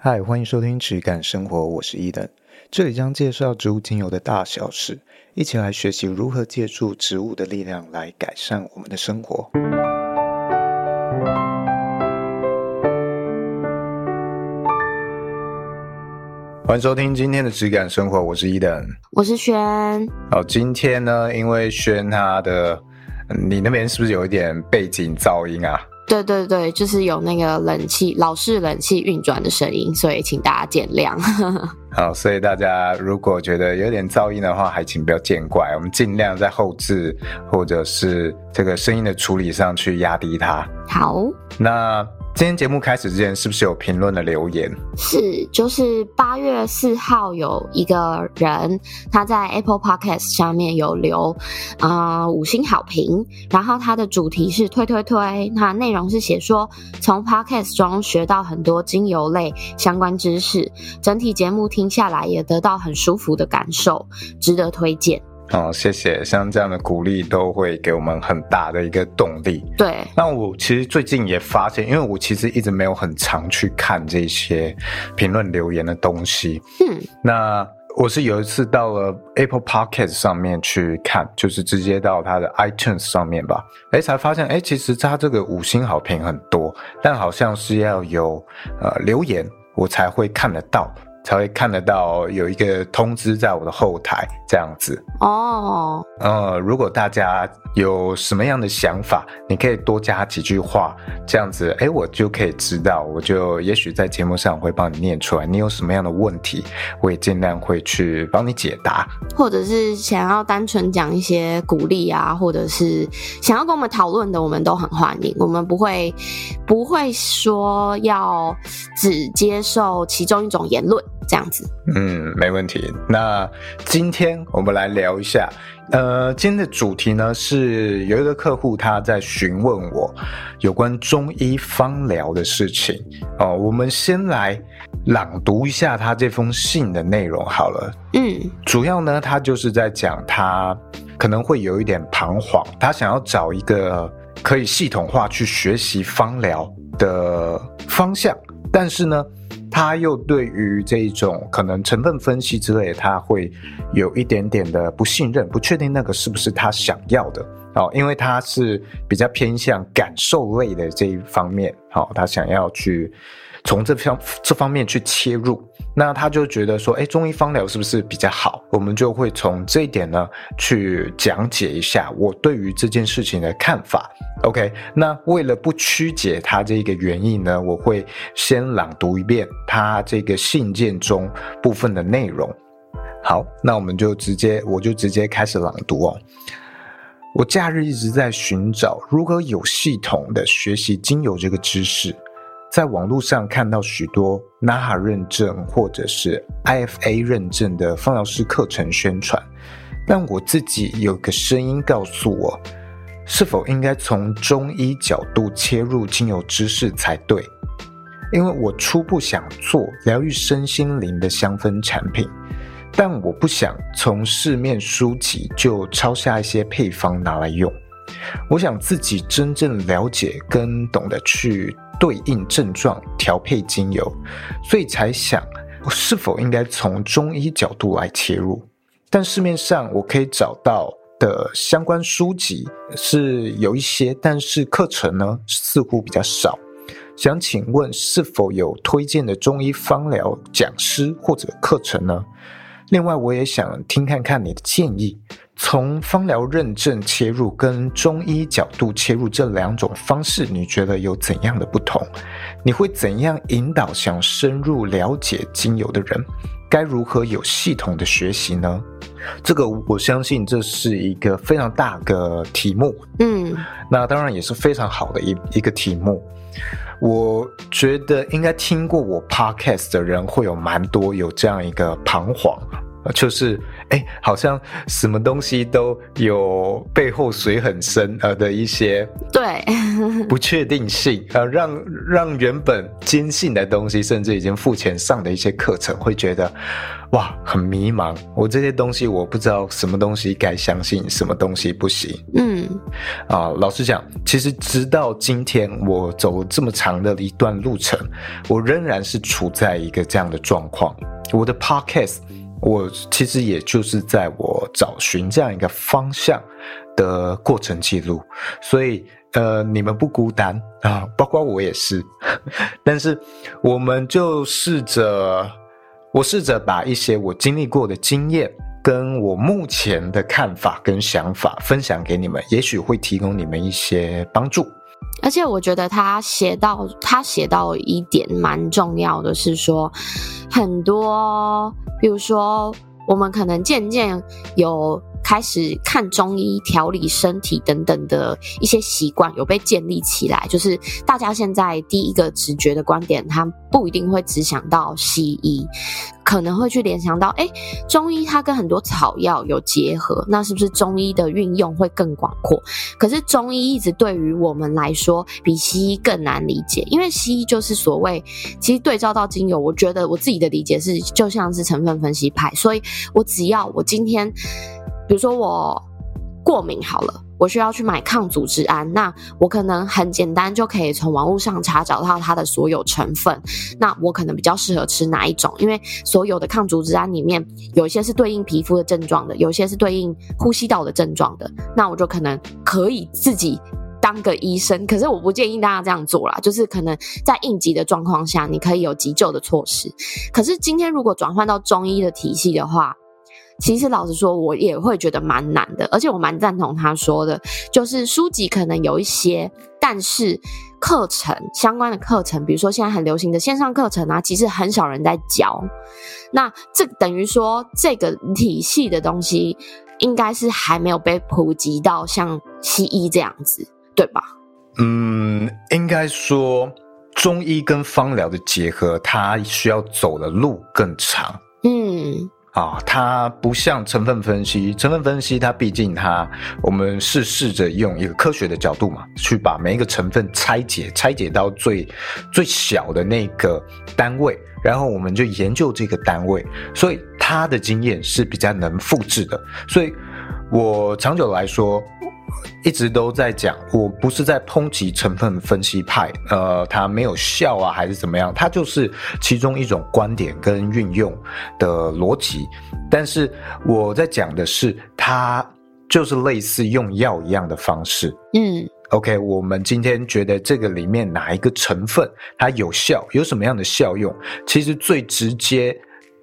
嗨，欢迎收听质感生活，我是伊登，这里将介绍植物精油的大小事，一起来学习如何借助植物的力量来改善我们的生活。欢迎收听今天的质感生活，我是伊登，我是轩。好，今天呢，因为轩他的，你那边是不是有一点背景噪音啊？对对对，就是有那个冷气，老式冷气运转的声音，所以请大家见谅。好，所以大家如果觉得有点噪音的话，还请不要见怪，我们尽量在后置或者是这个声音的处理上去压低它。好，那。今天节目开始之前，是不是有评论的留言？是，就是八月四号有一个人他在 Apple Podcast 上面有留啊、呃、五星好评，然后他的主题是推推推，那内容是写说从 Podcast 中学到很多精油类相关知识，整体节目听下来也得到很舒服的感受，值得推荐。哦，谢谢，像这样的鼓励都会给我们很大的一个动力。对，那我其实最近也发现，因为我其实一直没有很常去看这些评论留言的东西。嗯，那我是有一次到了 Apple Podcast 上面去看，就是直接到它的 iTunes 上面吧，哎，才发现，哎，其实它这个五星好评很多，但好像是要有呃留言，我才会看得到。才会看得到有一个通知在我的后台这样子哦。Oh. 呃，如果大家有什么样的想法，你可以多加几句话，这样子，哎，我就可以知道，我就也许在节目上会帮你念出来。你有什么样的问题，我也尽量会去帮你解答。或者是想要单纯讲一些鼓励啊，或者是想要跟我们讨论的，我们都很欢迎。我们不会不会说要只接受其中一种言论。这样子，嗯，没问题。那今天我们来聊一下，呃，今天的主题呢是有一个客户他在询问我有关中医方疗的事情哦。我们先来朗读一下他这封信的内容好了。嗯，主要呢，他就是在讲他可能会有一点彷徨，他想要找一个可以系统化去学习方疗的方向，但是呢。他又对于这种可能成分分析之类，他会有一点点的不信任，不确定那个是不是他想要的。哦，因为他是比较偏向感受类的这一方面，好，他想要去从这方这方面去切入。那他就觉得说，哎，中医方疗是不是比较好？我们就会从这一点呢去讲解一下我对于这件事情的看法。OK，那为了不曲解他这个原因呢，我会先朗读一遍他这个信件中部分的内容。好，那我们就直接，我就直接开始朗读哦。我假日一直在寻找如何有系统的学习精油这个知识。在网络上看到许多 NAHA 认证或者是 IFA 认证的芳疗师课程宣传，但我自己有个声音告诉我，是否应该从中医角度切入精油知识才对？因为我初步想做疗愈身心灵的香氛产品，但我不想从市面书籍就抄下一些配方拿来用，我想自己真正了解跟懂得去。对应症状调配精油，所以才想是否应该从中医角度来切入。但市面上我可以找到的相关书籍是有一些，但是课程呢似乎比较少。想请问是否有推荐的中医方疗讲师或者课程呢？另外，我也想听看看你的建议。从芳疗认证切入，跟中医角度切入这两种方式，你觉得有怎样的不同？你会怎样引导想深入了解精油的人？该如何有系统的学习呢？这个我相信这是一个非常大的题目。嗯，那当然也是非常好的一一个题目。我觉得应该听过我 podcast 的人会有蛮多有这样一个彷徨。就是哎，好像什么东西都有背后水很深呃的一些对不确定性呃，让让原本坚信的东西，甚至已经付钱上的一些课程，会觉得哇很迷茫。我这些东西我不知道什么东西该相信，什么东西不行。嗯啊，老实讲，其实直到今天我走了这么长的一段路程，我仍然是处在一个这样的状况。我的 Podcast。我其实也就是在我找寻这样一个方向的过程记录，所以呃，你们不孤单啊，包括我也是。但是我们就试着，我试着把一些我经历过的经验，跟我目前的看法跟想法分享给你们，也许会提供你们一些帮助。而且我觉得他写到，他写到一点蛮重要的是说，很多，比如说我们可能渐渐有。开始看中医调理身体等等的一些习惯有被建立起来，就是大家现在第一个直觉的观点，他不一定会只想到西医，可能会去联想到，诶，中医它跟很多草药有结合，那是不是中医的运用会更广阔？可是中医一直对于我们来说比西医更难理解，因为西医就是所谓，其实对照到精油，我觉得我自己的理解是就像是成分分析派，所以我只要我今天。比如说我过敏好了，我需要去买抗组织胺，那我可能很简单就可以从网络上查找到它的所有成分，那我可能比较适合吃哪一种？因为所有的抗组织胺里面，有一些是对应皮肤的症状的，有一些是对应呼吸道的症状的，那我就可能可以自己当个医生。可是我不建议大家这样做啦，就是可能在应急的状况下，你可以有急救的措施。可是今天如果转换到中医的体系的话，其实老实说，我也会觉得蛮难的，而且我蛮赞同他说的，就是书籍可能有一些，但是课程相关的课程，比如说现在很流行的线上课程啊，其实很少人在教。那这等于说，这个体系的东西应该是还没有被普及到像西医这样子，对吧？嗯，应该说中医跟方疗的结合，它需要走的路更长。嗯。啊，它不像成分分析，成分分析它毕竟它，我们是试着用一个科学的角度嘛，去把每一个成分拆解，拆解到最最小的那个单位，然后我们就研究这个单位，所以它的经验是比较能复制的，所以我长久来说。一直都在讲，我不是在抨击成分分析派，呃，它没有效啊，还是怎么样？它就是其中一种观点跟运用的逻辑。但是我在讲的是，它就是类似用药一样的方式。嗯，OK，我们今天觉得这个里面哪一个成分它有效，有什么样的效用？其实最直接、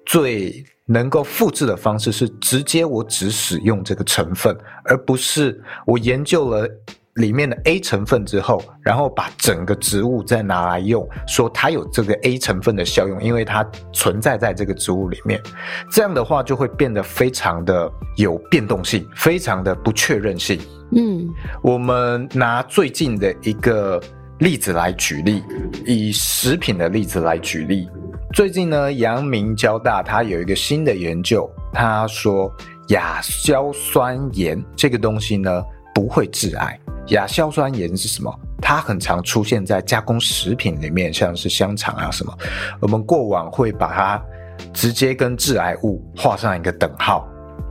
最能够复制的方式是直接我只使用这个成分，而不是我研究了里面的 A 成分之后，然后把整个植物再拿来用，说它有这个 A 成分的效用，因为它存在在这个植物里面。这样的话就会变得非常的有变动性，非常的不确认性。嗯，我们拿最近的一个例子来举例，以食品的例子来举例。最近呢，阳明交大它有一个新的研究，他说亚硝酸盐这个东西呢不会致癌。亚硝酸盐是什么？它很常出现在加工食品里面，像是香肠啊什么。我们过往会把它直接跟致癌物画上一个等号，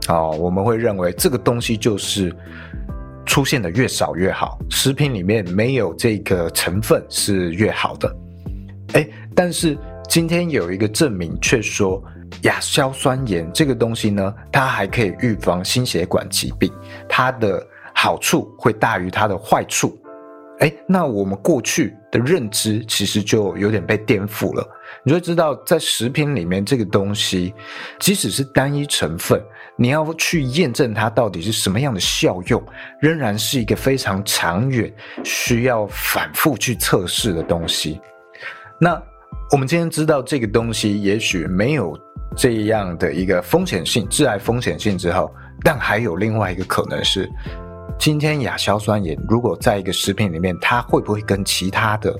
哦，我们会认为这个东西就是出现的越少越好，食品里面没有这个成分是越好的。诶，但是。今天有一个证明，却说亚硝酸盐这个东西呢，它还可以预防心血管疾病，它的好处会大于它的坏处。诶，那我们过去的认知其实就有点被颠覆了。你就知道，在食品里面这个东西，即使是单一成分，你要去验证它到底是什么样的效用，仍然是一个非常长远、需要反复去测试的东西。那。我们今天知道这个东西也许没有这样的一个风险性、致癌风险性之后，但还有另外一个可能是，今天亚硝酸盐如果在一个食品里面，它会不会跟其他的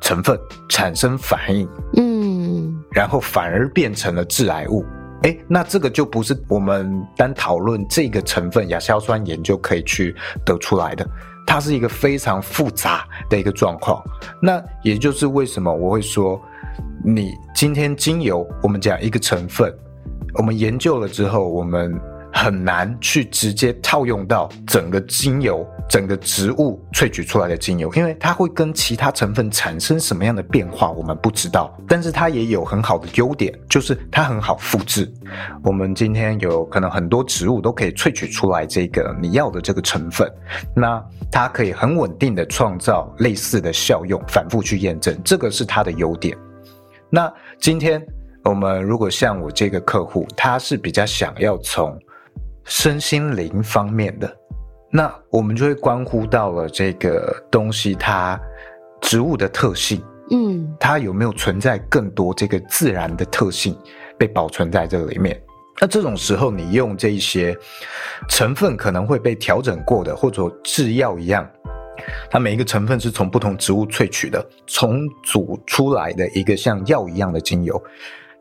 成分产生反应？嗯，然后反而变成了致癌物。哎，那这个就不是我们单讨论这个成分亚硝酸盐就可以去得出来的，它是一个非常复杂的一个状况。那也就是为什么我会说，你今天精油，我们讲一个成分，我们研究了之后，我们。很难去直接套用到整个精油、整个植物萃取出来的精油，因为它会跟其他成分产生什么样的变化，我们不知道。但是它也有很好的优点，就是它很好复制。我们今天有可能很多植物都可以萃取出来这个你要的这个成分，那它可以很稳定的创造类似的效用，反复去验证，这个是它的优点。那今天我们如果像我这个客户，他是比较想要从身心灵方面的，那我们就会关乎到了这个东西，它植物的特性，嗯，它有没有存在更多这个自然的特性被保存在这个里面？那这种时候，你用这一些成分可能会被调整过的，或者制药一样，它每一个成分是从不同植物萃取的，重组出来的一个像药一样的精油，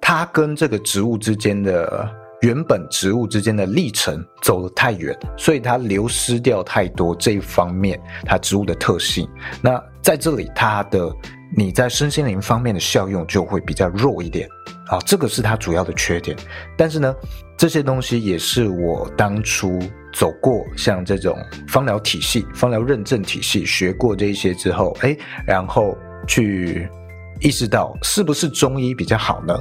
它跟这个植物之间的。原本植物之间的历程走得太远，所以它流失掉太多这一方面它植物的特性。那在这里，它的你在身心灵方面的效用就会比较弱一点啊，这个是它主要的缺点。但是呢，这些东西也是我当初走过像这种芳疗体系、芳疗认证体系学过这些之后，哎，然后去意识到是不是中医比较好呢？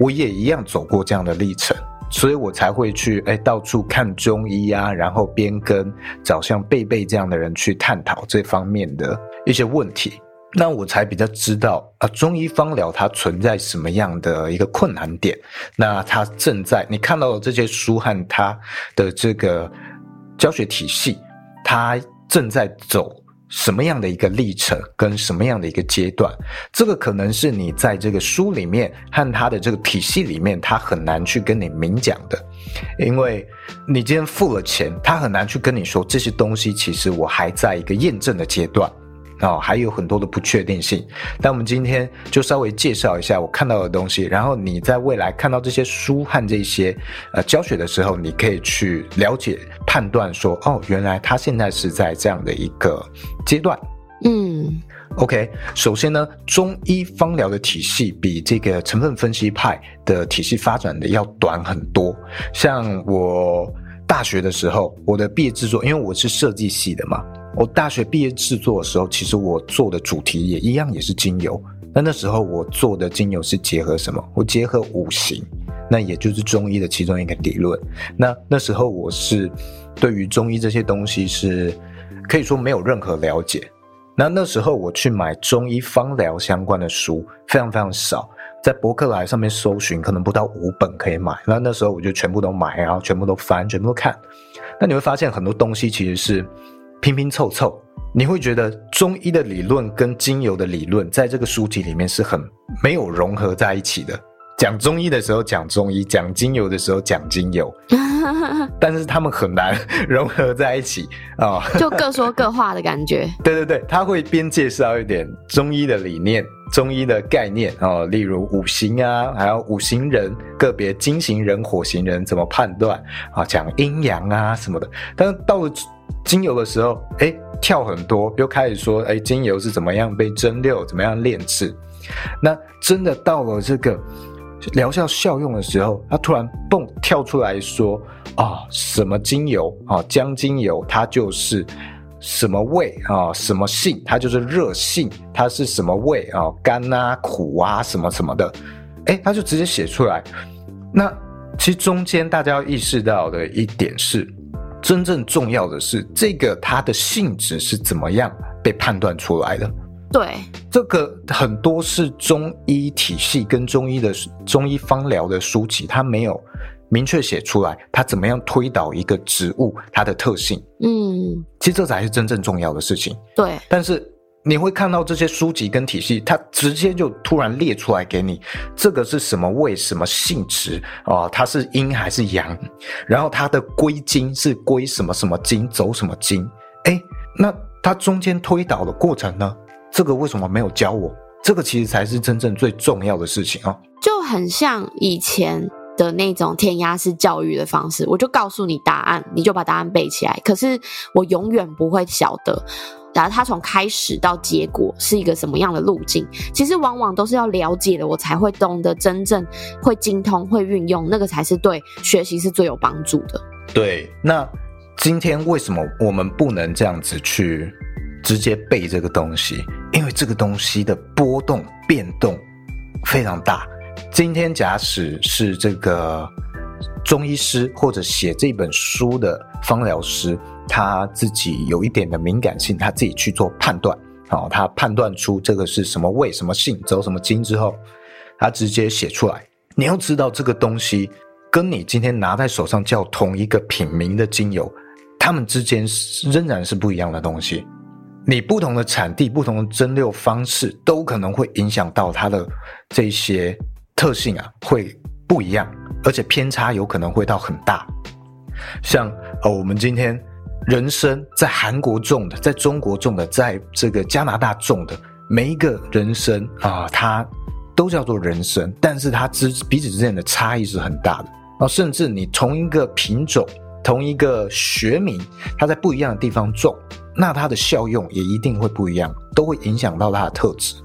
我也一样走过这样的历程，所以我才会去哎到处看中医啊，然后边跟找像贝贝这样的人去探讨这方面的一些问题，那我才比较知道啊中医方疗它存在什么样的一个困难点，那它正在你看到的这些书和它的这个教学体系，它正在走。什么样的一个历程跟什么样的一个阶段，这个可能是你在这个书里面和他的这个体系里面，他很难去跟你明讲的，因为你今天付了钱，他很难去跟你说这些东西，其实我还在一个验证的阶段。哦，还有很多的不确定性。但我们今天就稍微介绍一下我看到的东西，然后你在未来看到这些书和这些呃教学的时候，你可以去了解、判断说，哦，原来他现在是在这样的一个阶段。嗯，OK。首先呢，中医方疗的体系比这个成分分析派的体系发展的要短很多。像我大学的时候，我的毕业制作，因为我是设计系的嘛。我大学毕业制作的时候，其实我做的主题也一样，也是精油。那那时候我做的精油是结合什么？我结合五行，那也就是中医的其中一个理论。那那时候我是对于中医这些东西是可以说没有任何了解。那那时候我去买中医方疗相关的书，非常非常少，在博客来上面搜寻，可能不到五本可以买。那那时候我就全部都买，然后全部都翻，全部都看。那你会发现很多东西其实是。拼拼凑凑，你会觉得中医的理论跟精油的理论在这个书籍里面是很没有融合在一起的。讲中医的时候讲中医，讲精油的时候讲精油，但是他们很难融合在一起啊，就各说各话的感觉。对对对，他会边介绍一点中医的理念、中医的概念啊，例如五行啊，还有五行人个别金型人、火型人怎么判断啊，讲阴阳啊什么的。但是到了精油的时候，哎，跳很多，又开始说，哎，精油是怎么样被蒸馏，怎么样炼制。那真的到了这个疗效效用的时候，他突然蹦跳出来说，啊、什么精油啊，姜精油，它就是什么味啊，什么性，它就是热性，它是什么味啊，甘啊，苦啊，什么什么的，哎，他就直接写出来。那其实中间大家要意识到的一点是。真正重要的是，这个它的性质是怎么样被判断出来的？对，这个很多是中医体系跟中医的中医方疗的书籍，它没有明确写出来，它怎么样推导一个植物它的特性。嗯，其实这才是真正重要的事情。对，但是。你会看到这些书籍跟体系，它直接就突然列出来给你，这个是什么味、什么性质啊？它是阴还是阳？然后它的归经是归什么什么经，走什么经？诶，那它中间推导的过程呢？这个为什么没有教我？这个其实才是真正最重要的事情啊！就很像以前的那种填鸭式教育的方式，我就告诉你答案，你就把答案背起来。可是我永远不会晓得，然后他从开始到结果是一个什么样的路径。其实往往都是要了解了，我才会懂得真正会精通、会运用，那个才是对学习是最有帮助的。对，那今天为什么我们不能这样子去直接背这个东西？因为这个东西的波动变动非常大。今天假使是这个中医师或者写这本书的方疗师，他自己有一点的敏感性，他自己去做判断，好，他判断出这个是什么味、什么性、走什么经之后，他直接写出来。你要知道，这个东西跟你今天拿在手上叫同一个品名的精油，它们之间仍然是不一样的东西。你不同的产地、不同的蒸馏方式，都可能会影响到它的这些。特性啊会不一样，而且偏差有可能会到很大。像呃，我们今天人参在韩国种的，在中国种的，在这个加拿大种的，每一个人参啊，它都叫做人参，但是它之彼此之间的差异是很大的啊。甚至你同一个品种、同一个学名，它在不一样的地方种。那它的效用也一定会不一样，都会影响到它的特质，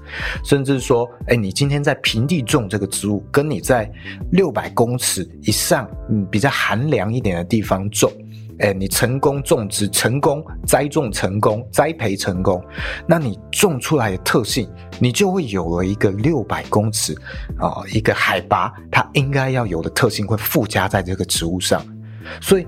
甚至说，哎，你今天在平地种这个植物，跟你在六百公尺以上，嗯，比较寒凉一点的地方种，哎，你成功种植成功，栽种成功，栽培成功，那你种出来的特性，你就会有了一个六百公尺啊，一个海拔，它应该要有的特性会附加在这个植物上，所以。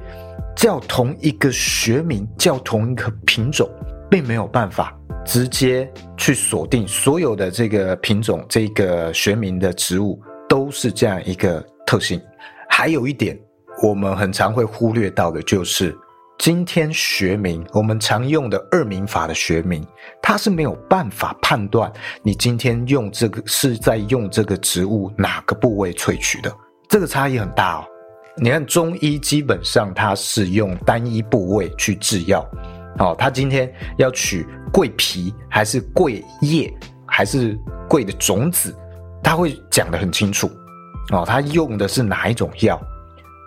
叫同一个学名，叫同一个品种，并没有办法直接去锁定所有的这个品种、这个学名的植物都是这样一个特性。还有一点，我们很常会忽略到的就是，今天学名我们常用的二名法的学名，它是没有办法判断你今天用这个是在用这个植物哪个部位萃取的，这个差异很大哦。你看中医基本上它是用单一部位去制药，哦，他今天要取桂皮还是桂叶还是桂的种子，他会讲得很清楚，哦，他用的是哪一种药。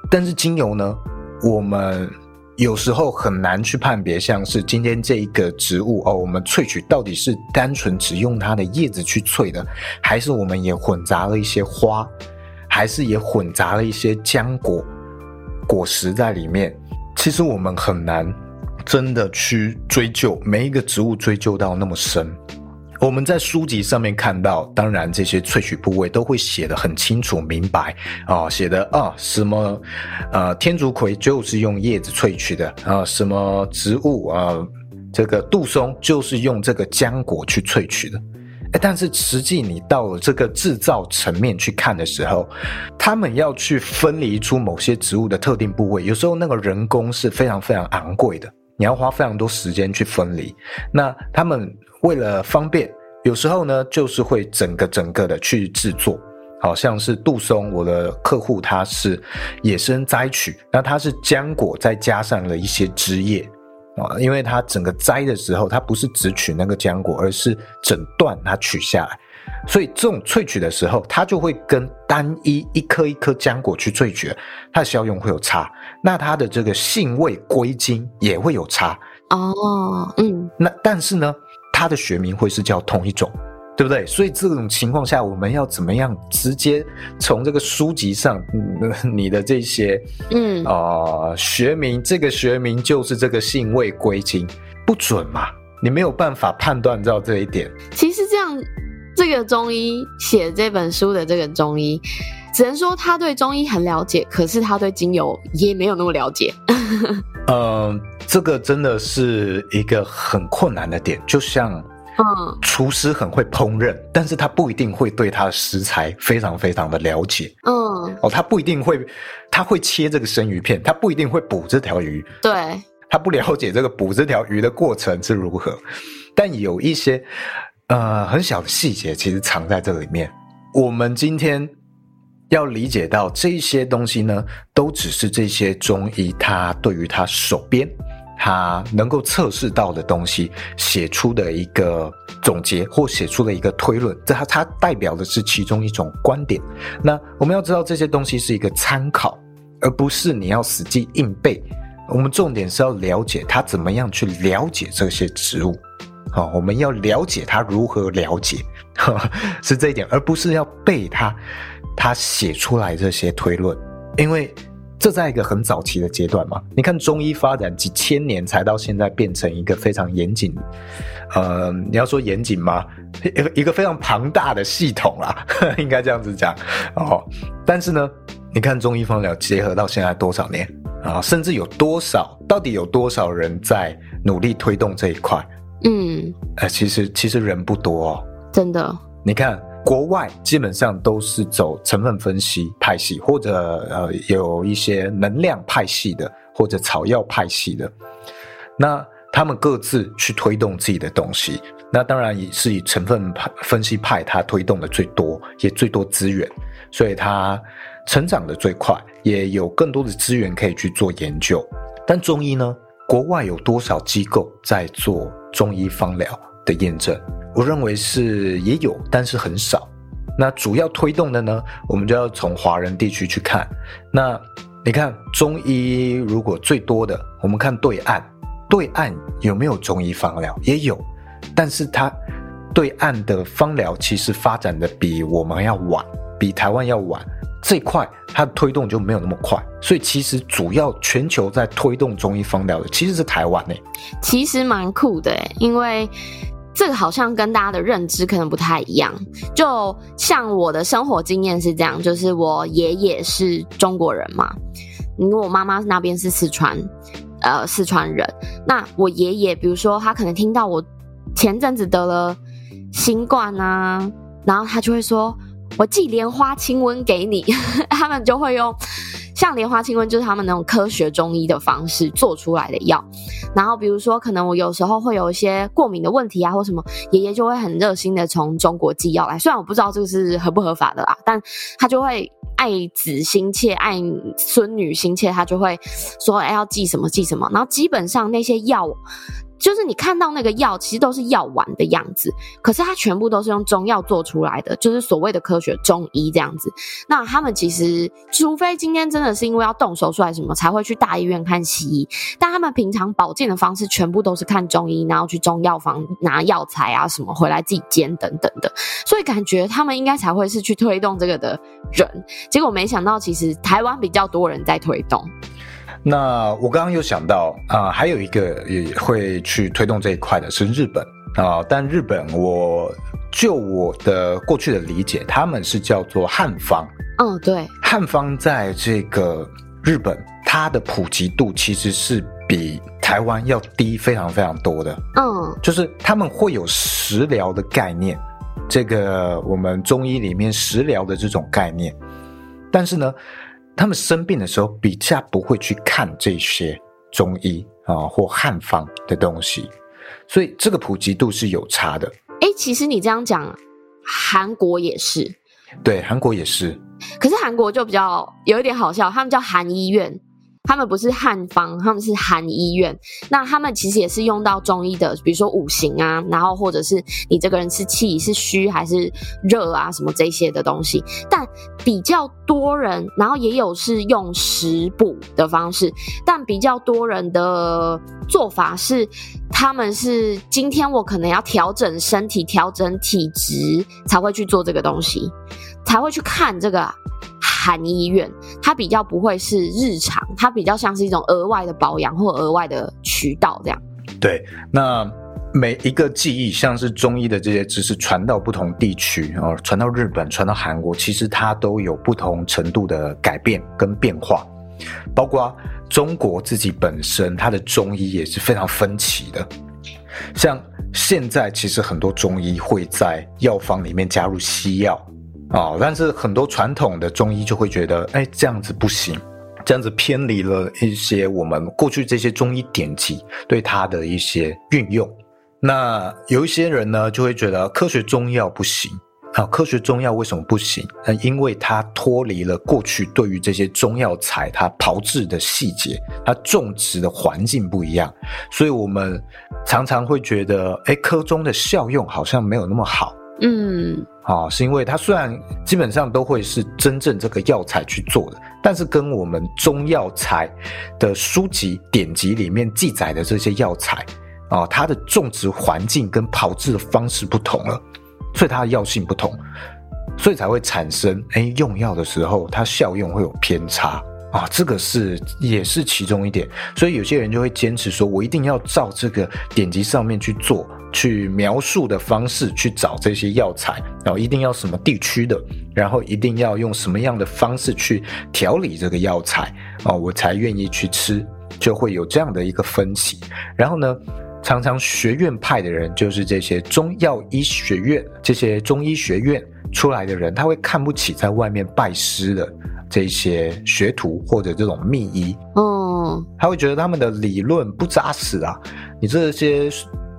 但是精油呢，我们有时候很难去判别，像是今天这一个植物哦，我们萃取到底是单纯只用它的叶子去萃的，还是我们也混杂了一些花。还是也混杂了一些浆果果实在里面。其实我们很难真的去追究每一个植物，追究到那么深。我们在书籍上面看到，当然这些萃取部位都会写得很清楚明白啊，写的啊什么呃天竺葵就是用叶子萃取的啊，什么植物啊这个杜松就是用这个浆果去萃取的。但是实际你到了这个制造层面去看的时候，他们要去分离出某些植物的特定部位，有时候那个人工是非常非常昂贵的，你要花非常多时间去分离。那他们为了方便，有时候呢就是会整个整个的去制作，好像是杜松，我的客户他是野生摘取，那他是浆果再加上了一些枝叶。啊，因为它整个摘的时候，它不是只取那个浆果，而是整段它取下来，所以这种萃取的时候，它就会跟单一一颗一颗浆果去萃取，它的效用会有差，那它的这个性味归经也会有差哦，嗯，那但是呢，它的学名会是叫同一种。对不对？所以这种情况下，我们要怎么样直接从这个书籍上，你的这些，嗯啊、呃、学名，这个学名就是这个性味归经，不准嘛？你没有办法判断到这一点。其实这样，这个中医写这本书的这个中医，只能说他对中医很了解，可是他对精油也没有那么了解。嗯、呃，这个真的是一个很困难的点，就像。嗯，厨师很会烹饪，但是他不一定会对他的食材非常非常的了解。嗯，哦，他不一定会，他会切这个生鱼片，他不一定会捕这条鱼。对，他不了解这个捕这条鱼的过程是如何。但有一些呃很小的细节，其实藏在这里面。我们今天要理解到这些东西呢，都只是这些中医他对于他手边。他能够测试到的东西写出的一个总结，或写出的一个推论，这它它代表的是其中一种观点。那我们要知道这些东西是一个参考，而不是你要死记硬背。我们重点是要了解他怎么样去了解这些植物。好，我们要了解他如何了解，是这一点，而不是要背他他写出来这些推论，因为这在一个很早期的阶段嘛。你看中医发展几千年才到现在变成一个非常严谨，呃，你要说严谨吗？一 个一个非常庞大的系统啦，应该这样子讲哦。但是呢，你看中医方疗结合到现在多少年啊？甚至有多少？到底有多少人在努力推动这一块？嗯，呃，其实其实人不多哦，真的。你看国外基本上都是走成分分析派系，或者呃有一些能量派系的，或者草药派系的。那他们各自去推动自己的东西，那当然也是以成分派分析派它推动的最多，也最多资源，所以它成长的最快，也有更多的资源可以去做研究。但中医呢？国外有多少机构在做中医方疗的验证？我认为是也有，但是很少。那主要推动的呢？我们就要从华人地区去看。那你看中医如果最多的，我们看对岸，对岸有没有中医芳疗？也有，但是它对岸的芳疗其实发展的比我们要晚，比台湾要晚。这块它的推动就没有那么快，所以其实主要全球在推动中医芳疗的其实是台湾呢。其实蛮酷的，因为这个好像跟大家的认知可能不太一样。就像我的生活经验是这样，就是我爷爷是中国人嘛，因为我妈妈那边是四川，呃，四川人。那我爷爷，比如说他可能听到我前阵子得了新冠啊，然后他就会说。我寄莲花清瘟给你，他们就会用像莲花清瘟，就是他们那种科学中医的方式做出来的药。然后比如说，可能我有时候会有一些过敏的问题啊，或什么，爷爷就会很热心的从中国寄药来。虽然我不知道这个是合不合法的啦，但他就会爱子心切，爱孙女心切，他就会说，哎，要寄什么寄什么。然后基本上那些药。就是你看到那个药，其实都是药丸的样子，可是它全部都是用中药做出来的，就是所谓的科学中医这样子。那他们其实，除非今天真的是因为要动手术还是什么，才会去大医院看西医。但他们平常保健的方式，全部都是看中医，然后去中药房拿药材啊什么回来自己煎等等的。所以感觉他们应该才会是去推动这个的人。结果没想到，其实台湾比较多人在推动。那我刚刚又想到啊、呃，还有一个也会去推动这一块的是日本啊、呃，但日本我就我的过去的理解，他们是叫做汉方。嗯，对，汉方在这个日本，它的普及度其实是比台湾要低非常非常多的。嗯，就是他们会有食疗的概念，这个我们中医里面食疗的这种概念，但是呢。他们生病的时候比较不会去看这些中医啊或汉方的东西，所以这个普及度是有差的。哎，其实你这样讲，韩国也是，对，韩国也是。可是韩国就比较有一点好笑，他们叫韩医院。他们不是汉方，他们是韩医院。那他们其实也是用到中医的，比如说五行啊，然后或者是你这个人是气是虚还是热啊，什么这些的东西。但比较多人，然后也有是用食补的方式，但比较多人的做法是，他们是今天我可能要调整身体、调整体质，才会去做这个东西，才会去看这个。韩医院，它比较不会是日常，它比较像是一种额外的保养或额外的渠道这样。对，那每一个技艺，像是中医的这些知识传到不同地区哦，传到日本，传到韩国，其实它都有不同程度的改变跟变化。包括中国自己本身，它的中医也是非常分歧的。像现在，其实很多中医会在药方里面加入西药。哦，但是很多传统的中医就会觉得，哎，这样子不行，这样子偏离了一些我们过去这些中医典籍对它的一些运用。那有一些人呢，就会觉得科学中药不行，啊，科学中药为什么不行？那因为它脱离了过去对于这些中药材它炮制的细节，它种植的环境不一样，所以我们常常会觉得，哎，科中的效用好像没有那么好。嗯，啊，是因为它虽然基本上都会是真正这个药材去做的，但是跟我们中药材的书籍典籍里面记载的这些药材啊，它的种植环境跟炮制的方式不同了。所以它的药性不同，所以才会产生哎，用药的时候它效用会有偏差啊，这个是也是其中一点。所以有些人就会坚持说，我一定要照这个典籍上面去做，去描述的方式去找这些药材，然后一定要什么地区的，然后一定要用什么样的方式去调理这个药材啊，我才愿意去吃，就会有这样的一个分歧。然后呢，常常学院派的人，就是这些中药医学院、这些中医学院出来的人，他会看不起在外面拜师的这些学徒或者这种秘医。嗯，他会觉得他们的理论不扎实啊，你这些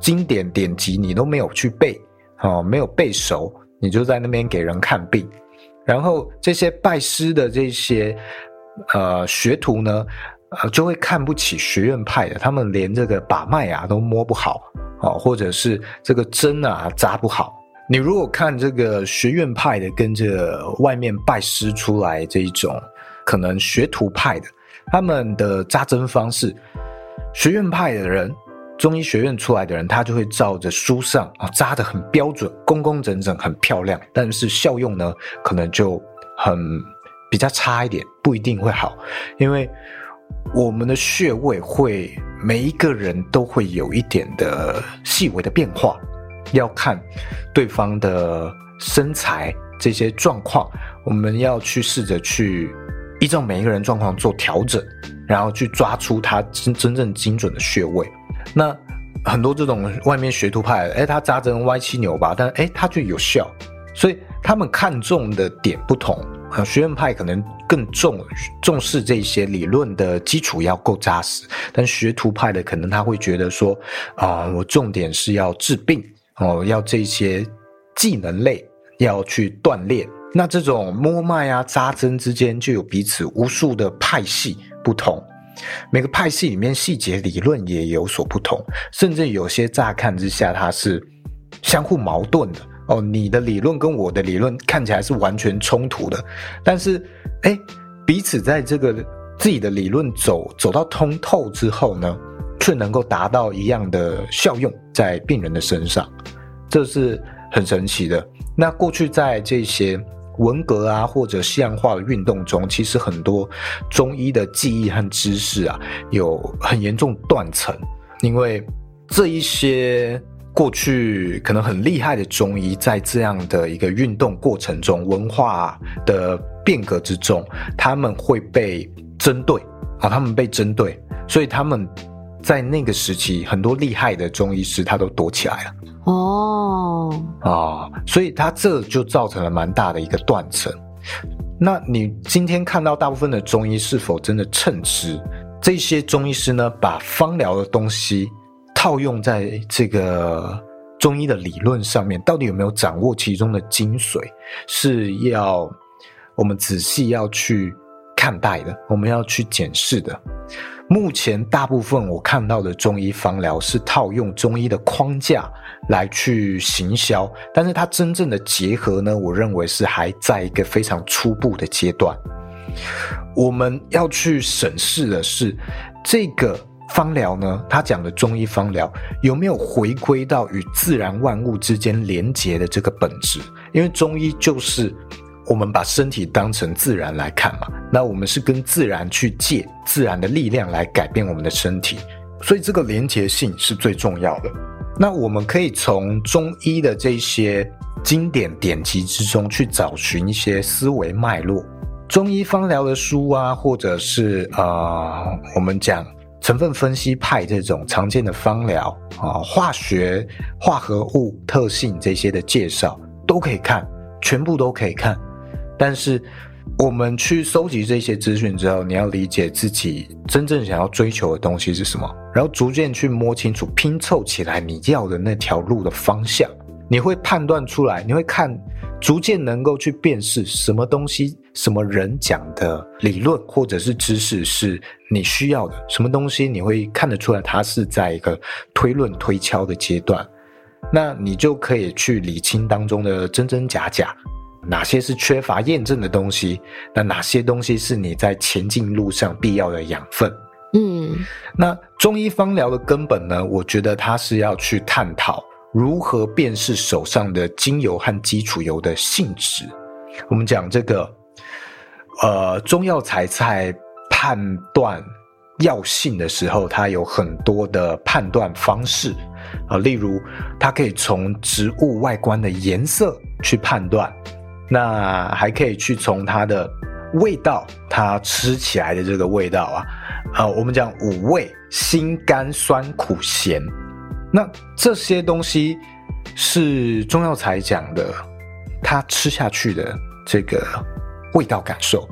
经典典籍你都没有去背，哦，没有背熟，你就在那边给人看病。然后这些拜师的这些呃学徒呢，呃，就会看不起学院派的，他们连这个把脉啊都摸不好，哦，或者是这个针啊扎不好。你如果看这个学院派的跟这个外面拜师出来这一种可能学徒派的，他们的扎针方式，学院派的人，中医学院出来的人，他就会照着书上啊扎得很标准，工工整整，很漂亮，但是效用呢，可能就很比较差一点，不一定会好，因为。我们的穴位会每一个人都会有一点的细微的变化，要看对方的身材这些状况，我们要去试着去依照每一个人状况做调整，然后去抓出他真真正精准的穴位。那很多这种外面学徒派，哎，他扎针歪七扭八，但哎，他就有效，所以他们看重的点不同。啊，学院派可能更重重视这些理论的基础要够扎实，但学徒派的可能他会觉得说，啊，我重点是要治病哦，要这些技能类要去锻炼。那这种摸脉啊、扎针之间就有彼此无数的派系不同，每个派系里面细节理论也有所不同，甚至有些乍看之下它是相互矛盾的。哦，你的理论跟我的理论看起来是完全冲突的，但是，哎，彼此在这个自己的理论走走到通透之后呢，却能够达到一样的效用在病人的身上，这是很神奇的。那过去在这些文革啊或者西洋化的运动中，其实很多中医的技艺和知识啊有很严重断层，因为这一些。过去可能很厉害的中医，在这样的一个运动过程中、文化的变革之中，他们会被针对啊，他们被针对，所以他们在那个时期，很多厉害的中医师他都躲起来了。哦，啊，所以他这就造成了蛮大的一个断层。那你今天看到大部分的中医是否真的称职？这些中医师呢，把方疗的东西。套用在这个中医的理论上面，到底有没有掌握其中的精髓，是要我们仔细要去看待的，我们要去检视的。目前大部分我看到的中医方疗是套用中医的框架来去行销，但是它真正的结合呢，我认为是还在一个非常初步的阶段。我们要去审视的是这个。方疗呢，他讲的中医方疗有没有回归到与自然万物之间连结的这个本质？因为中医就是我们把身体当成自然来看嘛，那我们是跟自然去借自然的力量来改变我们的身体，所以这个连结性是最重要的。那我们可以从中医的这些经典典籍之中去找寻一些思维脉络，中医方疗的书啊，或者是呃，我们讲。成分分析派这种常见的方疗啊，化学化合物特性这些的介绍都可以看，全部都可以看。但是我们去收集这些资讯之后，你要理解自己真正想要追求的东西是什么，然后逐渐去摸清楚，拼凑起来你要的那条路的方向。你会判断出来，你会看，逐渐能够去辨识什么东西、什么人讲的理论或者是知识是你需要的，什么东西你会看得出来，它是在一个推论推敲的阶段，那你就可以去理清当中的真真假假，哪些是缺乏验证的东西，那哪些东西是你在前进路上必要的养分。嗯，那中医方疗的根本呢，我觉得它是要去探讨。如何辨识手上的精油和基础油的性质？我们讲这个，呃，中药材在判断药性的时候，它有很多的判断方式啊，呃，例如它可以从植物外观的颜色去判断，那还可以去从它的味道，它吃起来的这个味道啊，呃，我们讲五味：辛、甘、酸、苦、咸。那这些东西是中药材讲的，它吃下去的这个味道感受。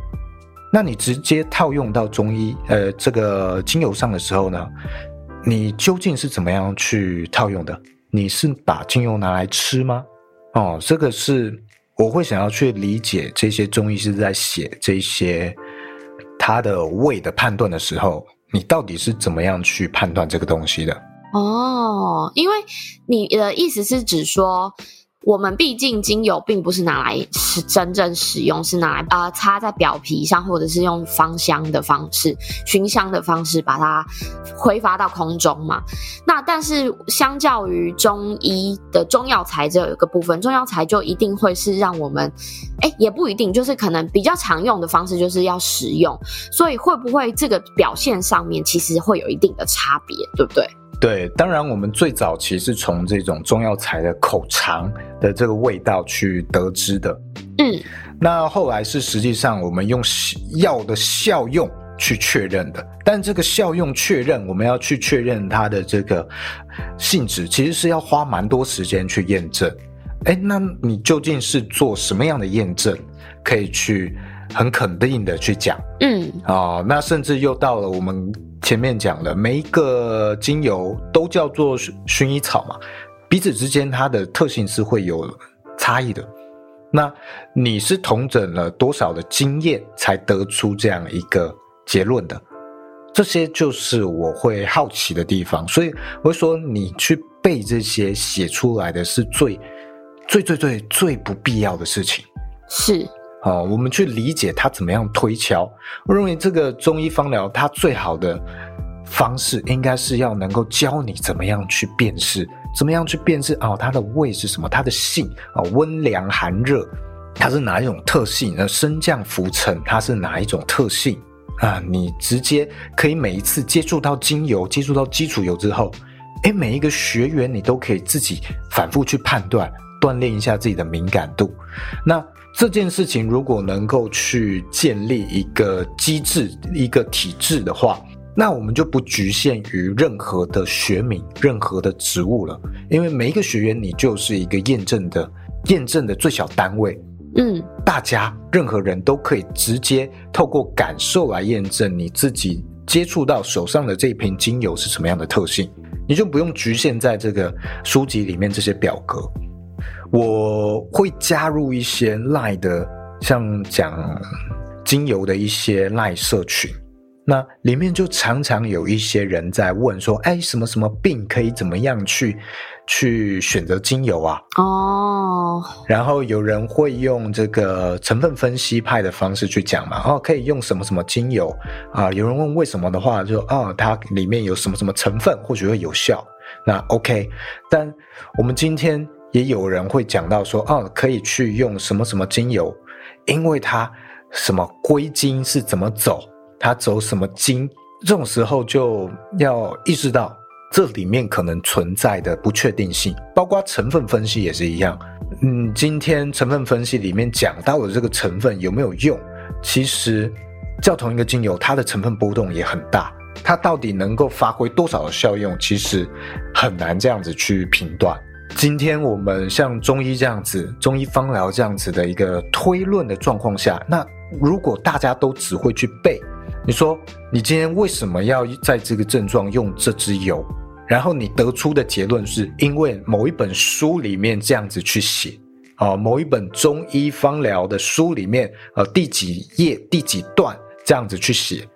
那你直接套用到中医，呃，这个精油上的时候呢，你究竟是怎么样去套用的？你是把精油拿来吃吗？哦，这个是我会想要去理解这些中医师在写这些他的胃的判断的时候，你到底是怎么样去判断这个东西的？哦，因为你的意思是指说，我们毕竟精油并不是拿来是真正使用，是拿来呃擦在表皮上，或者是用芳香的方式、熏香的方式把它挥发到空中嘛。那但是相较于中医的中药材这个部分，中药材就一定会是让我们，哎，也不一定，就是可能比较常用的方式就是要食用，所以会不会这个表现上面其实会有一定的差别，对不对？对，当然我们最早其实是从这种中药材的口尝的这个味道去得知的。嗯，那后来是实际上我们用药的效用去确认的，但这个效用确认，我们要去确认它的这个性质，其实是要花蛮多时间去验证。哎，那你究竟是做什么样的验证，可以去很肯定的去讲？嗯，哦，那甚至又到了我们。前面讲的，每一个精油都叫做薰衣草嘛，彼此之间它的特性是会有差异的。那你是同整了多少的经验才得出这样一个结论的？这些就是我会好奇的地方。所以我会说，你去背这些写出来的是最最最最最不必要的事情。是。好，我们去理解它怎么样推敲。我认为这个中医方疗，它最好的方式应该是要能够教你怎么样去辨识，怎么样去辨识哦，它的味是什么，它的性啊，温凉寒热，它是哪一种特性？那升降浮沉，它是哪一种特性啊？你直接可以每一次接触到精油，接触到基础油之后，诶，每一个学员你都可以自己反复去判断，锻炼一下自己的敏感度。那。这件事情如果能够去建立一个机制、一个体制的话，那我们就不局限于任何的学名、任何的职务了。因为每一个学员，你就是一个验证的、验证的最小单位。嗯，大家任何人都可以直接透过感受来验证你自己接触到手上的这一瓶精油是什么样的特性，你就不用局限在这个书籍里面这些表格。我会加入一些赖的，像讲精油的一些赖社群，那里面就常常有一些人在问说，哎，什么什么病可以怎么样去去选择精油啊？哦，然后有人会用这个成分分析派的方式去讲嘛，哦，可以用什么什么精油啊？有人问为什么的话，就哦，它里面有什么什么成分或许会有效，那 OK，但我们今天。也有人会讲到说，哦，可以去用什么什么精油，因为它什么归经是怎么走，它走什么经，这种时候就要意识到这里面可能存在的不确定性，包括成分分析也是一样。嗯，今天成分分析里面讲到的这个成分有没有用，其实叫同一个精油，它的成分波动也很大，它到底能够发挥多少的效用，其实很难这样子去评断。今天我们像中医这样子，中医方疗这样子的一个推论的状况下，那如果大家都只会去背，你说你今天为什么要在这个症状用这支油？然后你得出的结论是因为某一本书里面这样子去写，啊，某一本中医方疗的书里面，呃，第几页第几段这样子去写，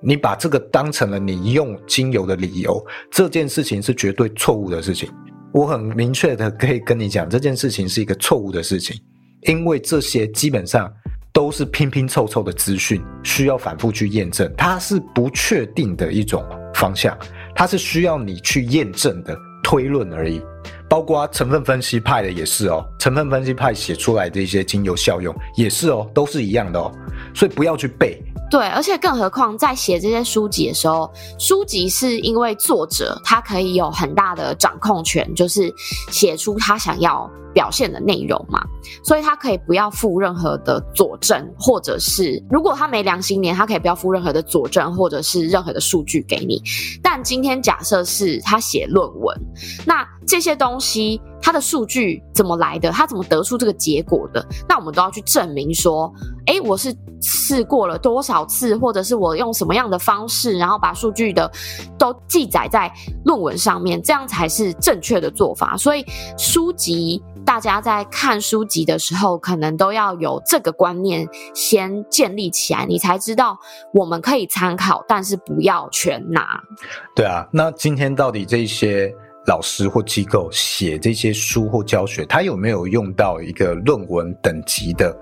你把这个当成了你用精油的理由，这件事情是绝对错误的事情。我很明确的可以跟你讲，这件事情是一个错误的事情，因为这些基本上都是拼拼凑凑的资讯，需要反复去验证，它是不确定的一种方向，它是需要你去验证的推论而已。包括成分分析派的也是哦，成分分析派写出来的一些精油效用也是哦，都是一样的哦，所以不要去背。对，而且更何况在写这些书籍的时候，书籍是因为作者他可以有很大的掌控权，就是写出他想要表现的内容嘛，所以他可以不要附任何的佐证，或者是如果他没良心点，他可以不要附任何的佐证或者是任何的数据给你。但今天假设是他写论文，那这些东西。他的数据怎么来的？他怎么得出这个结果的？那我们都要去证明说，诶，我是试过了多少次，或者是我用什么样的方式，然后把数据的都记载在论文上面，这样才是正确的做法。所以书籍，大家在看书籍的时候，可能都要有这个观念先建立起来，你才知道我们可以参考，但是不要全拿。对啊，那今天到底这些？老师或机构写这些书或教学，他有没有用到一个论文等级的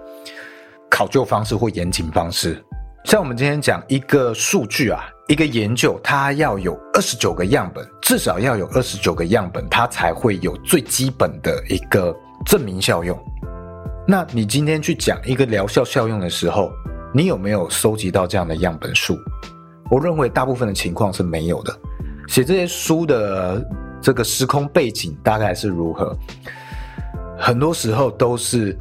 考究方式或严谨方式？像我们今天讲一个数据啊，一个研究，它要有二十九个样本，至少要有二十九个样本，它才会有最基本的一个证明效用。那你今天去讲一个疗效效用的时候，你有没有收集到这样的样本数？我认为大部分的情况是没有的。写这些书的。这个时空背景大概是如何？很多时候都是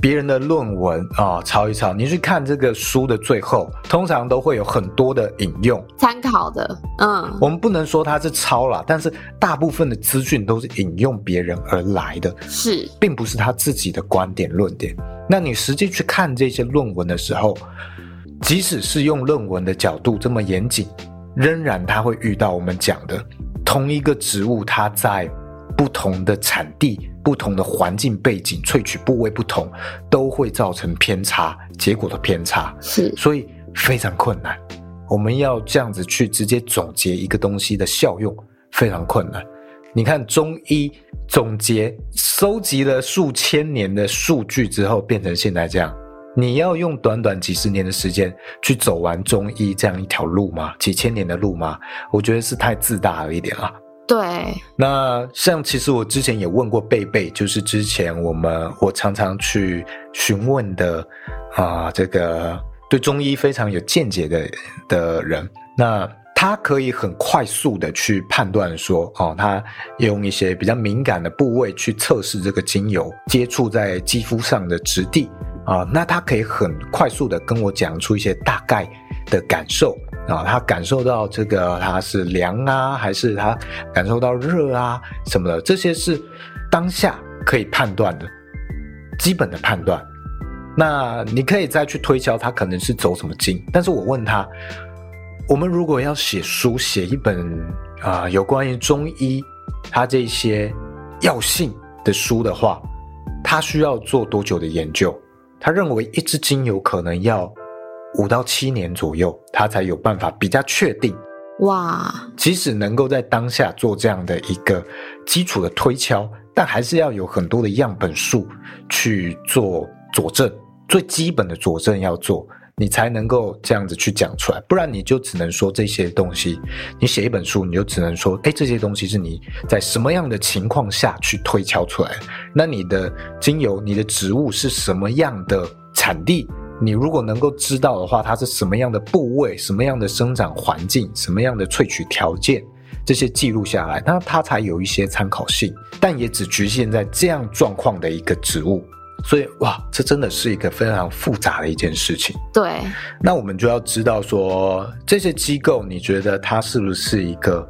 别人的论文啊，抄一抄。你去看这个书的最后，通常都会有很多的引用、参考的。嗯，我们不能说它是抄啦，但是大部分的资讯都是引用别人而来的，是，并不是他自己的观点论点。那你实际去看这些论文的时候，即使是用论文的角度这么严谨，仍然他会遇到我们讲的。同一个植物，它在不同的产地、不同的环境背景、萃取部位不同，都会造成偏差，结果的偏差是，所以非常困难。我们要这样子去直接总结一个东西的效用，非常困难。你看中医总结收集了数千年的数据之后，变成现在这样，你要用短短几十年的时间去走完中医这样一条路吗？几千年的路吗？我觉得是太自大了一点啊。对。那像其实我之前也问过贝贝，就是之前我们我常常去询问的啊，这个对中医非常有见解的的人，那他可以很快速的去判断说，哦，他用一些比较敏感的部位去测试这个精油接触在肌肤上的质地。啊，那他可以很快速的跟我讲出一些大概的感受啊，他感受到这个他是凉啊，还是他感受到热啊什么的，这些是当下可以判断的基本的判断。那你可以再去推敲他可能是走什么经，但是我问他，我们如果要写书，写一本啊有关于中医他这些药性的书的话，他需要做多久的研究？他认为一支精油可能要五到七年左右，他才有办法比较确定。哇！即使能够在当下做这样的一个基础的推敲，但还是要有很多的样本数去做佐证，最基本的佐证要做。你才能够这样子去讲出来，不然你就只能说这些东西。你写一本书，你就只能说，哎，这些东西是你在什么样的情况下去推敲出来？那你的精油、你的植物是什么样的产地？你如果能够知道的话，它是什么样的部位、什么样的生长环境、什么样的萃取条件，这些记录下来，那它才有一些参考性。但也只局限在这样状况的一个植物。所以哇，这真的是一个非常复杂的一件事情。对，那我们就要知道说，这些机构你觉得它是不是一个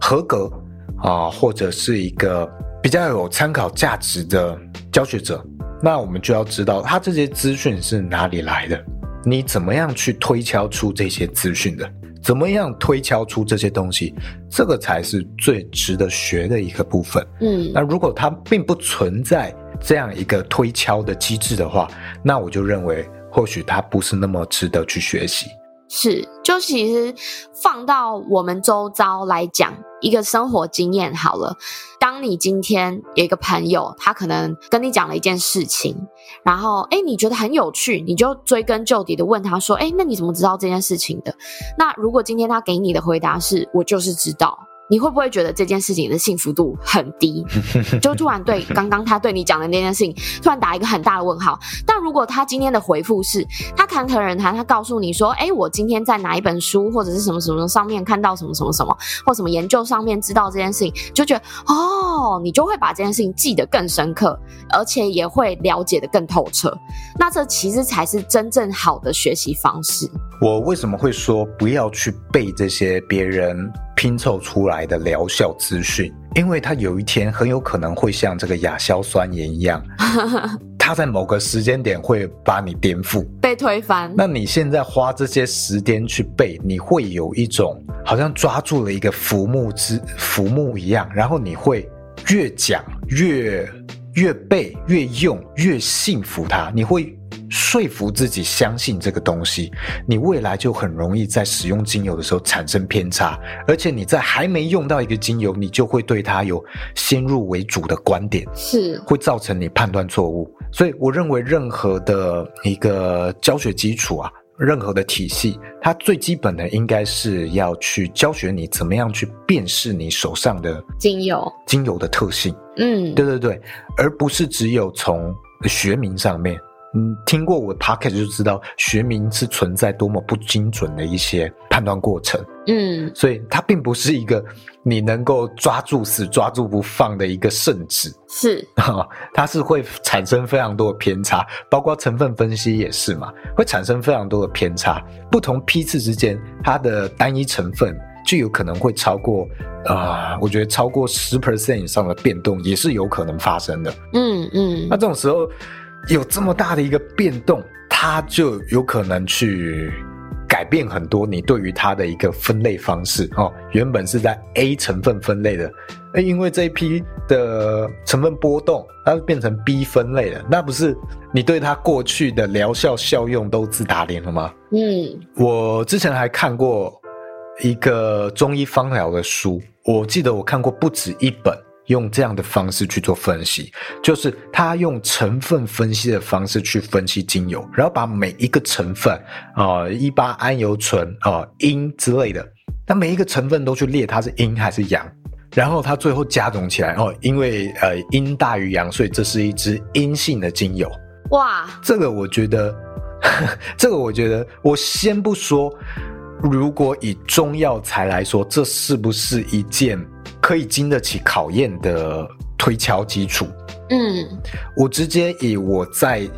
合格啊，或者是一个比较有参考价值的教学者？那我们就要知道他这些资讯是哪里来的，你怎么样去推敲出这些资讯的？怎么样推敲出这些东西，这个才是最值得学的一个部分。嗯，那如果它并不存在这样一个推敲的机制的话，那我就认为或许它不是那么值得去学习。是，就其实放到我们周遭来讲，一个生活经验好了。当你今天有一个朋友，他可能跟你讲了一件事情，然后诶，你觉得很有趣，你就追根究底的问他说，诶，那你怎么知道这件事情的？那如果今天他给你的回答是，我就是知道。你会不会觉得这件事情的幸福度很低？就突然对刚刚他对你讲的那件事情，突然打一个很大的问号。但如果他今天的回复是，他侃侃而谈，他告诉你说：“哎，我今天在哪一本书或者是什么什么上面看到什么什么什么，或什么研究上面知道这件事情，就觉得哦，你就会把这件事情记得更深刻，而且也会了解得更透彻。那这其实才是真正好的学习方式。我为什么会说不要去背这些别人？拼凑出来的疗效资讯，因为它有一天很有可能会像这个亚硝酸盐一样，它在某个时间点会把你颠覆、被推翻。那你现在花这些时间去背，你会有一种好像抓住了一个浮木之浮木一样，然后你会越讲越越背越用越信服它，你会。说服自己相信这个东西，你未来就很容易在使用精油的时候产生偏差，而且你在还没用到一个精油，你就会对它有先入为主的观点，是会造成你判断错误。所以我认为任何的一个教学基础啊，任何的体系，它最基本的应该是要去教学你怎么样去辨识你手上的精油精油的特性。嗯，对对对，而不是只有从学名上面。嗯，听过我的 podcast 就知道，学名是存在多么不精准的一些判断过程。嗯，所以它并不是一个你能够抓住死抓住不放的一个圣旨。是啊，它是会产生非常多的偏差，包括成分分析也是嘛，会产生非常多的偏差。不同批次之间，它的单一成分就有可能会超过啊、呃，我觉得超过十 percent 以上的变动也是有可能发生的。嗯嗯，那这种时候。有这么大的一个变动，它就有可能去改变很多你对于它的一个分类方式哦。原本是在 A 成分分类的，那因为这一批的成分波动，它变成 B 分类了，那不是你对它过去的疗效效用都自打脸了吗？嗯，我之前还看过一个中医方疗的书，我记得我看过不止一本。用这样的方式去做分析，就是他用成分分析的方式去分析精油，然后把每一个成分啊，一八氨油醇啊、阴之类的，那每一个成分都去列它是阴还是阳，然后它最后加总起来哦，因为呃阴大于阳，所以这是一支阴性的精油。哇，这个我觉得，这个我觉得，我先不说，如果以中药材来说，这是不是一件？可以经得起考验的推敲基础。嗯，我直接以我在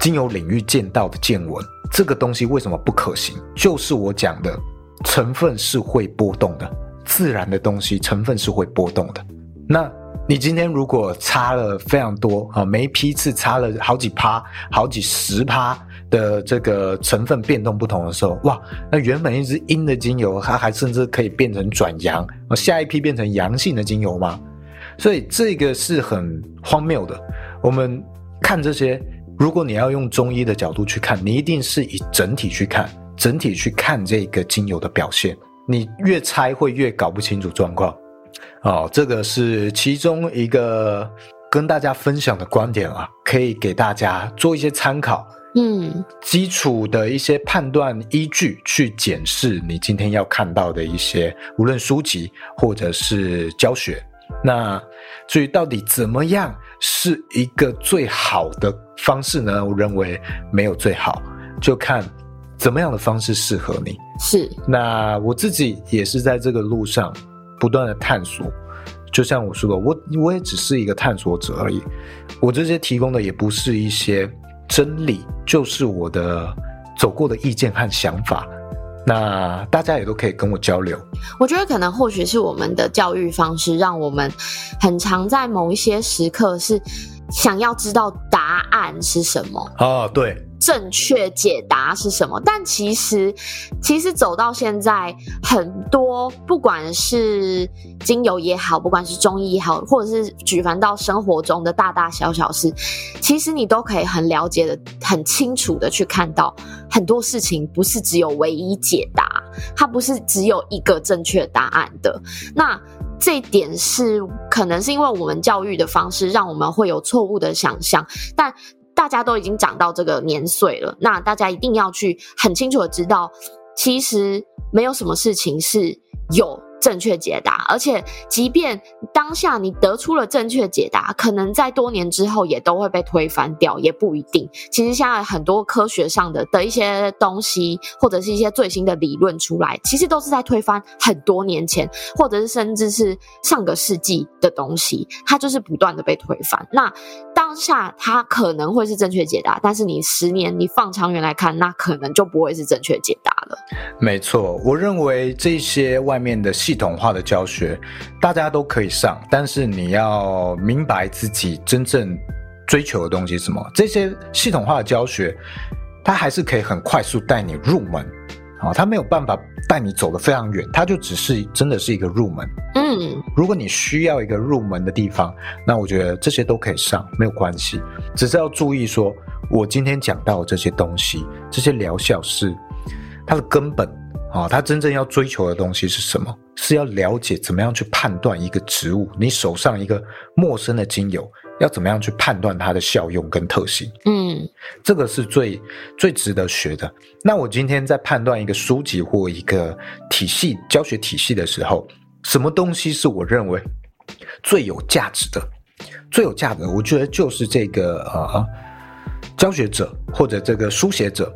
精油领域见到的见闻，这个东西为什么不可行？就是我讲的成分是会波动的，自然的东西成分是会波动的。那你今天如果差了非常多啊，每一批次差了好几趴、好几十趴的这个成分变动不同的时候，哇，那原本一支阴的精油，它还甚至可以变成转阳，下一批变成阳性的精油吗？所以这个是很荒谬的。我们看这些，如果你要用中医的角度去看，你一定是以整体去看，整体去看这个精油的表现。你越猜会越搞不清楚状况。哦，这个是其中一个跟大家分享的观点啊，可以给大家做一些参考。嗯，基础的一些判断依据去检视你今天要看到的一些，无论书籍或者是教学。那至于到底怎么样是一个最好的方式呢？我认为没有最好，就看怎么样的方式适合你。是。那我自己也是在这个路上。不断的探索，就像我说的，我我也只是一个探索者而已。我这些提供的也不是一些真理，就是我的走过的意见和想法。那大家也都可以跟我交流。我觉得可能或许是我们的教育方式，让我们很常在某一些时刻是想要知道答案是什么。哦，对。正确解答是什么？但其实，其实走到现在，很多不管是精油也好，不管是中医也好，或者是举凡到生活中的大大小小事，其实你都可以很了解的、很清楚的去看到很多事情不是只有唯一解答，它不是只有一个正确答案的。那这一点是可能是因为我们教育的方式让我们会有错误的想象，但。大家都已经长到这个年岁了，那大家一定要去很清楚的知道，其实没有什么事情是有正确解答，而且即便当下你得出了正确解答，可能在多年之后也都会被推翻掉，也不一定。其实现在很多科学上的的一些东西，或者是一些最新的理论出来，其实都是在推翻很多年前，或者是甚至是上个世纪的东西，它就是不断的被推翻。那当下它可能会是正确解答，但是你十年你放长远来看，那可能就不会是正确解答没错，我认为这些外面的系统化的教学，大家都可以上，但是你要明白自己真正追求的东西是什么。这些系统化的教学，它还是可以很快速带你入门，啊，它没有办法带你走得非常远，它就只是真的是一个入门。嗯，如果你需要一个入门的地方，那我觉得这些都可以上，没有关系，只是要注意说，我今天讲到这些东西，这些疗效是它的根本。啊，他真正要追求的东西是什么？是要了解怎么样去判断一个植物，你手上一个陌生的精油，要怎么样去判断它的效用跟特性？嗯，这个是最最值得学的。那我今天在判断一个书籍或一个体系教学体系的时候，什么东西是我认为最有价值的？最有价值的，我觉得就是这个呃，教学者或者这个书写者，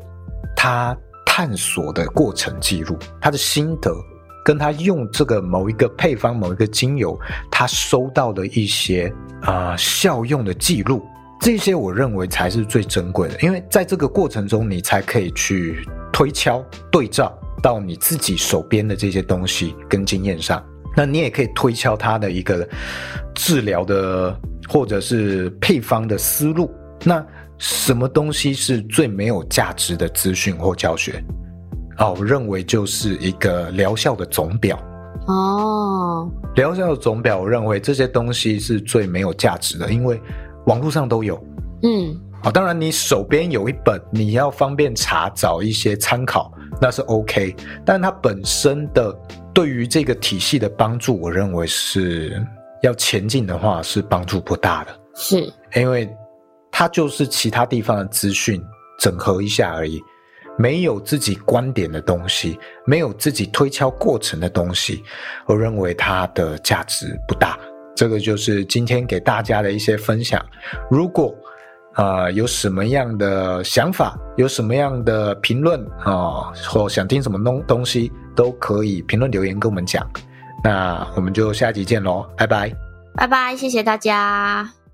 他。探索的过程记录，他的心得，跟他用这个某一个配方、某一个精油，他收到的一些啊、效用的记录，这些我认为才是最珍贵的，因为在这个过程中，你才可以去推敲、对照到你自己手边的这些东西跟经验上，那你也可以推敲他的一个治疗的或者是配方的思路，那。什么东西是最没有价值的资讯或教学？哦，我认为就是一个疗效的总表。哦，疗效的总表，我认为这些东西是最没有价值的，因为网络上都有。嗯，好，当然你手边有一本，你要方便查找一些参考，那是 OK。但它本身的对于这个体系的帮助，我认为是要前进的话是帮助不大的。是，因为。它就是其他地方的资讯整合一下而已，没有自己观点的东西，没有自己推敲过程的东西，我认为它的价值不大。这个就是今天给大家的一些分享。如果啊、呃、有什么样的想法，有什么样的评论啊，或想听什么东东西，都可以评论留言跟我们讲。那我们就下集见喽，拜拜，拜拜，谢谢大家。